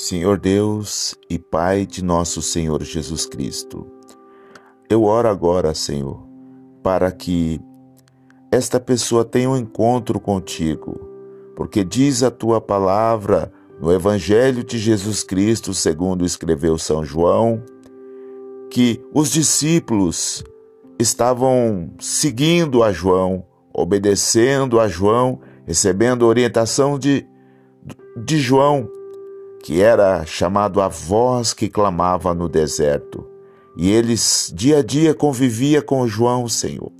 Senhor Deus e Pai de nosso Senhor Jesus Cristo, eu oro agora, Senhor, para que esta pessoa tenha um encontro contigo, porque diz a tua palavra no Evangelho de Jesus Cristo, segundo escreveu São João, que os discípulos estavam seguindo a João, obedecendo a João, recebendo orientação de, de João que era chamado a voz que clamava no deserto. E eles dia a dia convivia com João, Senhor.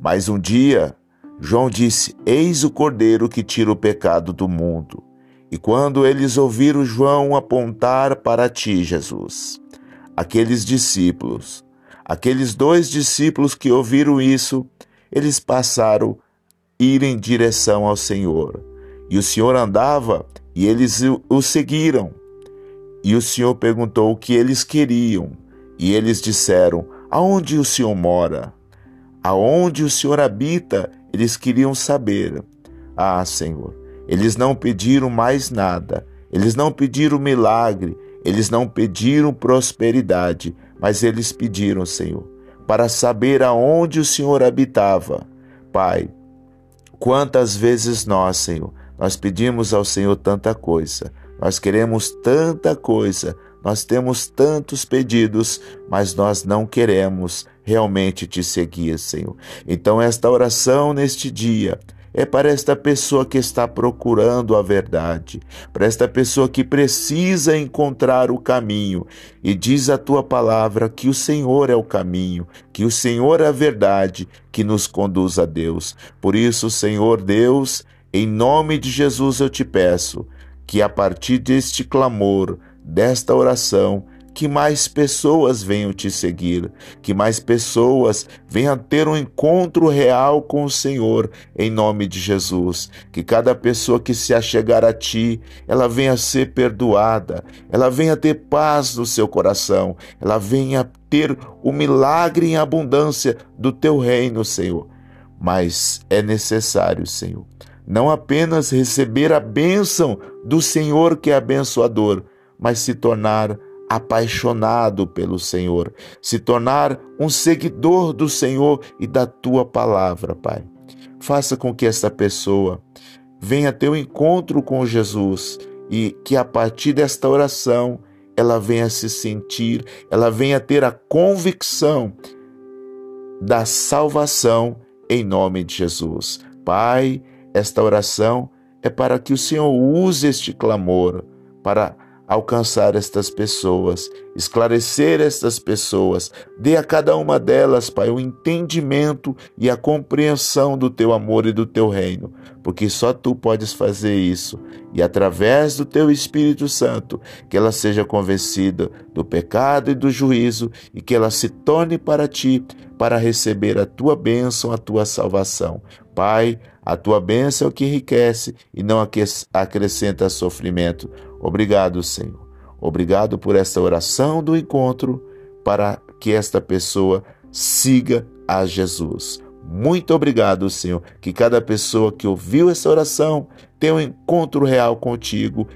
Mas um dia, João disse: Eis o cordeiro que tira o pecado do mundo. E quando eles ouviram João apontar para ti, Jesus, aqueles discípulos, aqueles dois discípulos que ouviram isso, eles passaram a ir em direção ao Senhor. E o Senhor andava e eles o seguiram. E o Senhor perguntou o que eles queriam. E eles disseram: Aonde o Senhor mora? Aonde o Senhor habita? Eles queriam saber. Ah, Senhor, eles não pediram mais nada. Eles não pediram milagre. Eles não pediram prosperidade. Mas eles pediram, Senhor, para saber aonde o Senhor habitava. Pai, quantas vezes nós, Senhor, nós pedimos ao Senhor tanta coisa, nós queremos tanta coisa, nós temos tantos pedidos, mas nós não queremos realmente te seguir, Senhor. Então, esta oração neste dia é para esta pessoa que está procurando a verdade, para esta pessoa que precisa encontrar o caminho. E diz a tua palavra que o Senhor é o caminho, que o Senhor é a verdade que nos conduz a Deus. Por isso, Senhor Deus, em nome de Jesus eu te peço que a partir deste clamor, desta oração, que mais pessoas venham te seguir, que mais pessoas venham ter um encontro real com o Senhor, em nome de Jesus. Que cada pessoa que se achegar a ti, ela venha ser perdoada, ela venha ter paz no seu coração, ela venha ter o milagre em abundância do teu reino, Senhor. Mas é necessário, Senhor, não apenas receber a bênção do Senhor que é abençoador, mas se tornar apaixonado pelo Senhor, se tornar um seguidor do Senhor e da tua palavra, Pai. Faça com que esta pessoa venha ter um encontro com Jesus e que a partir desta oração ela venha se sentir, ela venha ter a convicção da salvação em nome de Jesus. Pai, esta oração é para que o Senhor use este clamor para alcançar estas pessoas, esclarecer estas pessoas, dê a cada uma delas, Pai, o entendimento e a compreensão do teu amor e do teu reino, porque só tu podes fazer isso, e através do teu Espírito Santo, que ela seja convencida do pecado e do juízo e que ela se torne para ti para receber a tua bênção, a tua salvação. Pai, a tua bênção é o que enriquece e não acrescenta sofrimento. Obrigado, Senhor. Obrigado por esta oração do encontro para que esta pessoa siga a Jesus. Muito obrigado, Senhor, que cada pessoa que ouviu essa oração tenha um encontro real contigo.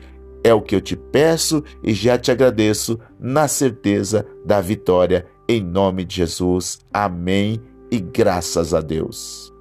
É o que eu te peço e já te agradeço na certeza da vitória. Em nome de Jesus. Amém e graças a Deus.